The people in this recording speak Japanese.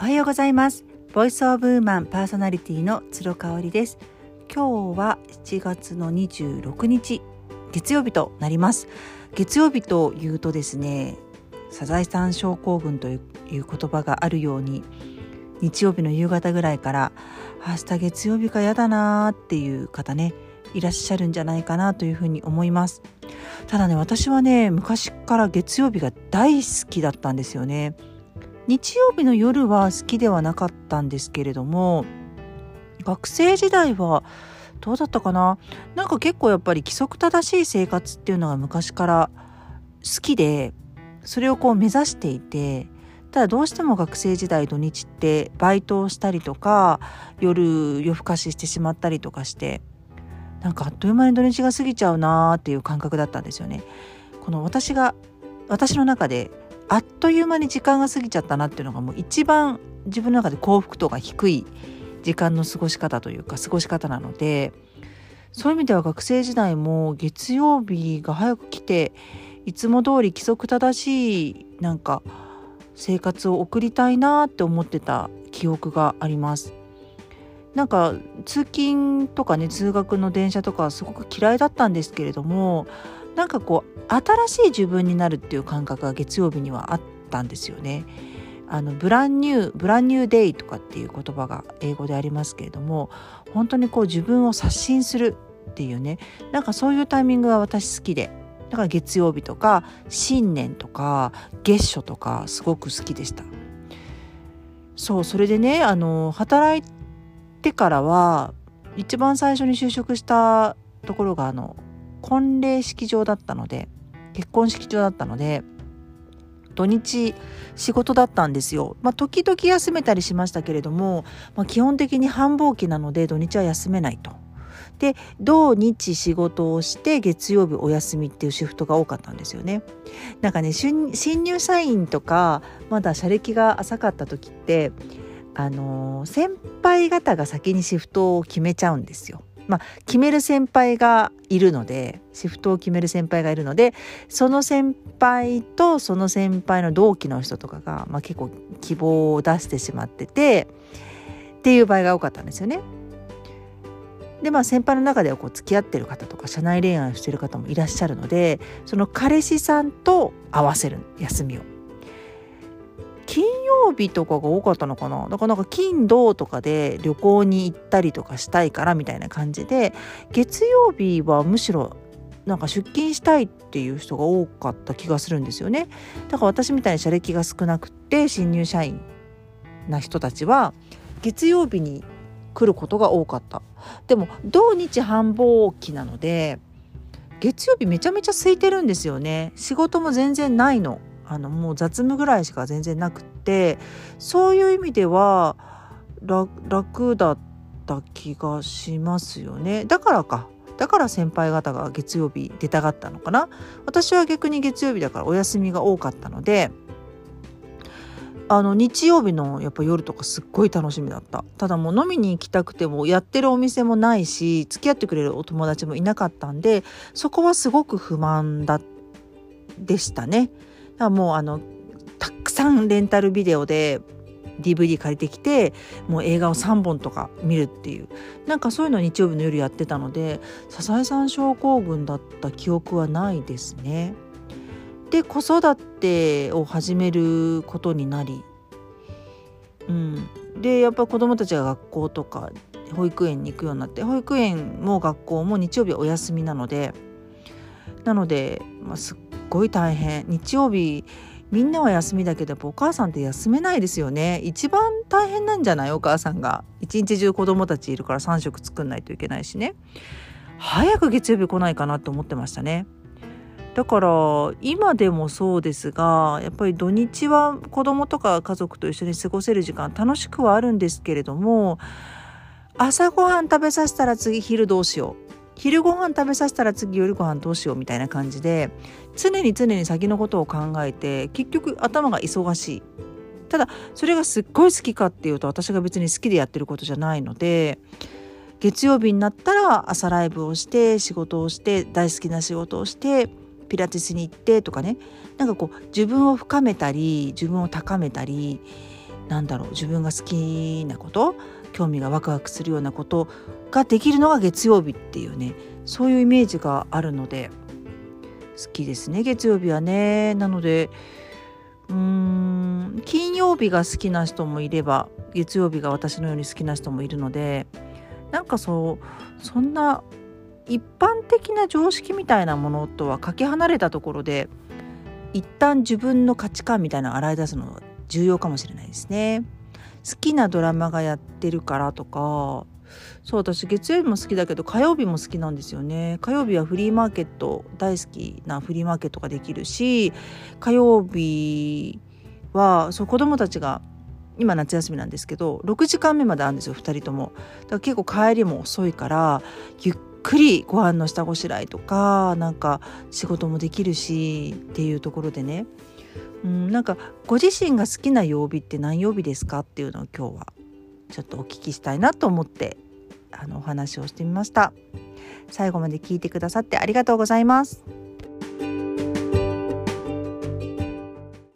おはようございます。ボイスオブウーマンパーソナリティの鶴香織です。今日は7月の26日月曜日となります。月曜日というとですねサザエさん症候群という言葉があるように日曜日の夕方ぐらいから明日月曜日かやだなーっていう方ねいらっしゃるんじゃないかなというふうに思います。ただね私はね昔から月曜日が大好きだったんですよね。日曜日の夜は好きではなかったんですけれども学生時代はどうだったかな？なんか結構やっぱり規則正しい生活っていうのが昔から好きでそれをこう目指していてただどうしても学生時代土日ってバイトをしたりとか夜夜更かししてしまったりとかしてなんかあっという間に土日が過ぎちゃうなーっていう感覚だったんですよね。この私が私の中であっという間に時間が過ぎちゃったなっていうのがもう一番自分の中で幸福度が低い時間の過ごし方というか過ごし方なのでそういう意味では学生時代も月曜日が早く来ていつも通り規則正しいなんか生活を送りたいなって思ってた記憶があります。なんか通勤とかね通学の電車とかすごく嫌いだったんですけれどもなんかこう新しい自分になるっていう感覚が月曜日にはあったんですよね。あのブランニューブランニューデイとかっていう言葉が英語でありますけれども本当にこう自分を刷新するっていうねなんかそういうタイミングが私好きでだから月曜日とか新年とか月初とかすごく好きでしたそうそれでねあの働いてからは一番最初に就職したところがあの婚礼式場だったので結婚式場だったので土日仕事だったんですよ。まあ、時々休めたりしましたけれども、まあ、基本的に繁忙期なので土日は休めないと。で土日仕事をして月曜日お休みっていうシフトが多かったんですよね。なんかね新入社員とかまだ社歴が浅かった時ってあの先輩方が先にシフトを決めちゃうんですよ。まあ、決める先輩がいるのでシフトを決める先輩がいるのでその先輩とその先輩の同期の人とかが、まあ、結構希望を出してしまっててっていう場合が多かったんですよね。でまあ先輩の中ではこう付き合ってる方とか社内恋愛をしてる方もいらっしゃるのでその彼氏さんと合わせる休みを。曜日とかが多かったのかな。だからなんか金土とかで旅行に行ったりとかしたいからみたいな感じで月曜日はむしろなんか出勤したいっていう人が多かった気がするんですよね。だから私みたいに社歴が少なくて新入社員な人たちは月曜日に来ることが多かった。でも土日繁忙期なので月曜日めちゃめちゃ空いてるんですよね。仕事も全然ないの。あのもう雑務ぐらいしか全然なくってそういう意味では楽だった気がしますよね。だからか。だから先輩方が月曜日出たがったのかな。私は逆に月曜日だからお休みが多かったのであの日曜日のやっぱ夜とかすっごい楽しみだった。ただもう飲みに行きたくてもやってるお店もないし付き合ってくれるお友達もいなかったんでそこはすごく不満だでしたね。もうあのたくさんレンタルビデオで DVD 借りてきてもう映画を3本とか見るっていう。なんかそういうの日曜日の夜やってたのでサザエさん症候群だった記憶はないですね。で子育てを始めることになり、うん、でやっぱ子どもたちが学校とか保育園に行くようになって保育園も学校も日曜日はお休みなのでなので、まあ、すっごい大変。日曜日みんなは休みだけどお母さんって休めないですよね。一番大変なんじゃない？お母さんが。一日中子供たちいるから3食作んないといけないしね。早く月曜日来ないかなと思ってましたね。だから今でもそうですがやっぱり土日は子供とか家族と一緒に過ごせる時間楽しくはあるんですけれども朝ごはん食べさせたら次昼どうしよう。昼ご飯食べさせたら次夜ご飯どうしようみたいな感じで常に常に先のことを考えて結局頭が忙しい。ただそれがすっごい好きかっていうと私が別に好きでやってることじゃないので月曜日になったら朝ライブをして仕事をして大好きな仕事をしてピラティスに行ってとかね。なんかこう自分を深めたり自分を高めたりなんだろう自分が好きなこと興味がワクワクするようなことができるのが月曜日っていうねそういうイメージがあるので好きですね月曜日はねなのでうーん金曜日が好きな人もいれば月曜日が私のように好きな人もいるのでなんかそうそんな一般的な常識みたいなものとはかけ離れたところで一旦自分の価値観みたいなのを洗い出すのは重要かもしれないですね。好きなドラマがやってるからとか。そう私月曜日も好きだけど火曜日も好きなんですよね。火曜日はフリーマーケット大好きなフリーマーケットができるし火曜日はそう子供たちが今夏休みなんですけど6時間目まであるんですよ2人とも。だから結構帰りも遅いからゆっくりご飯の下ごしらえとかなんか仕事もできるしっていうところでね。うんなんかご自身が好きな曜日って何曜日ですかっていうのを今日はちょっとお聞きしたいなと思ってあのお話をしてみました。最後まで聞いてくださってありがとうございます。